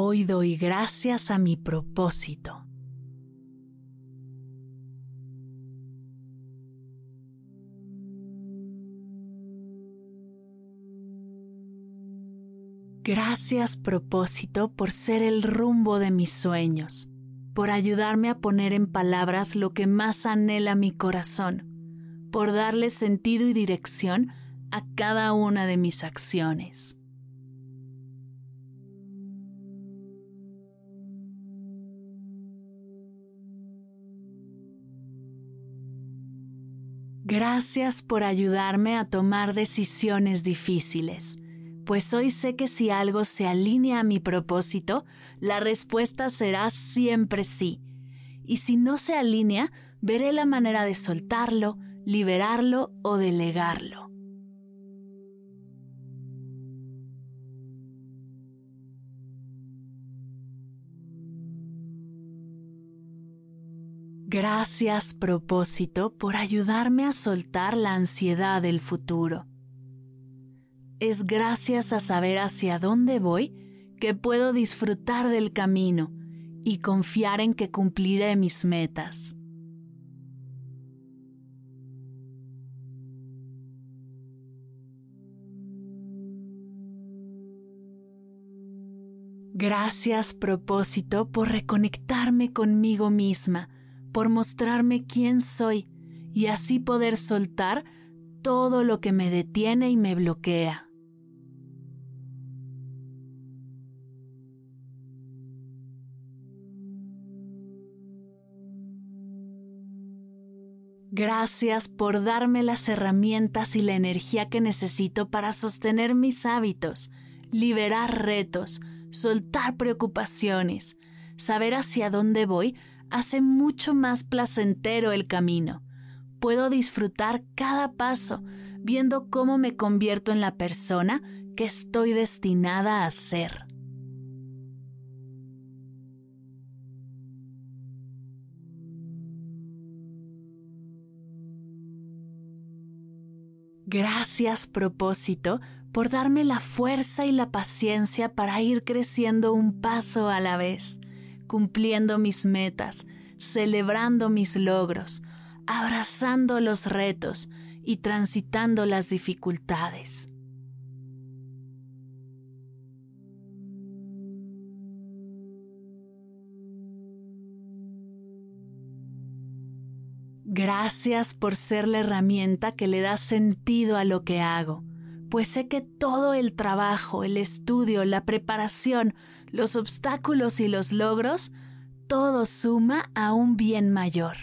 Hoy doy gracias a mi propósito. Gracias propósito por ser el rumbo de mis sueños, por ayudarme a poner en palabras lo que más anhela mi corazón, por darle sentido y dirección a cada una de mis acciones. Gracias por ayudarme a tomar decisiones difíciles, pues hoy sé que si algo se alinea a mi propósito, la respuesta será siempre sí. Y si no se alinea, veré la manera de soltarlo, liberarlo o delegarlo. Gracias propósito por ayudarme a soltar la ansiedad del futuro. Es gracias a saber hacia dónde voy que puedo disfrutar del camino y confiar en que cumpliré mis metas. Gracias propósito por reconectarme conmigo misma por mostrarme quién soy y así poder soltar todo lo que me detiene y me bloquea. Gracias por darme las herramientas y la energía que necesito para sostener mis hábitos, liberar retos, soltar preocupaciones, saber hacia dónde voy hace mucho más placentero el camino. Puedo disfrutar cada paso, viendo cómo me convierto en la persona que estoy destinada a ser. Gracias propósito por darme la fuerza y la paciencia para ir creciendo un paso a la vez cumpliendo mis metas, celebrando mis logros, abrazando los retos y transitando las dificultades. Gracias por ser la herramienta que le da sentido a lo que hago pues sé que todo el trabajo, el estudio, la preparación, los obstáculos y los logros, todo suma a un bien mayor.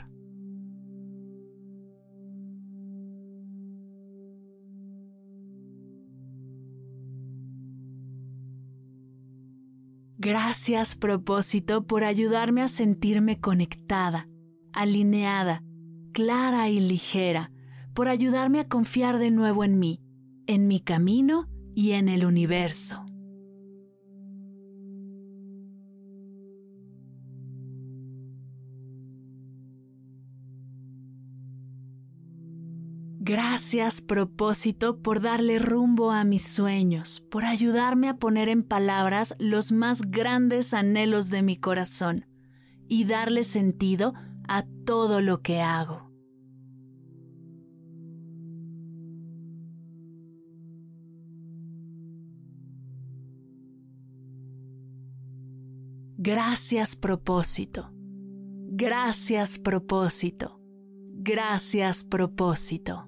Gracias propósito por ayudarme a sentirme conectada, alineada, clara y ligera, por ayudarme a confiar de nuevo en mí en mi camino y en el universo. Gracias propósito por darle rumbo a mis sueños, por ayudarme a poner en palabras los más grandes anhelos de mi corazón y darle sentido a todo lo que hago. Gracias propósito. Gracias propósito. Gracias propósito.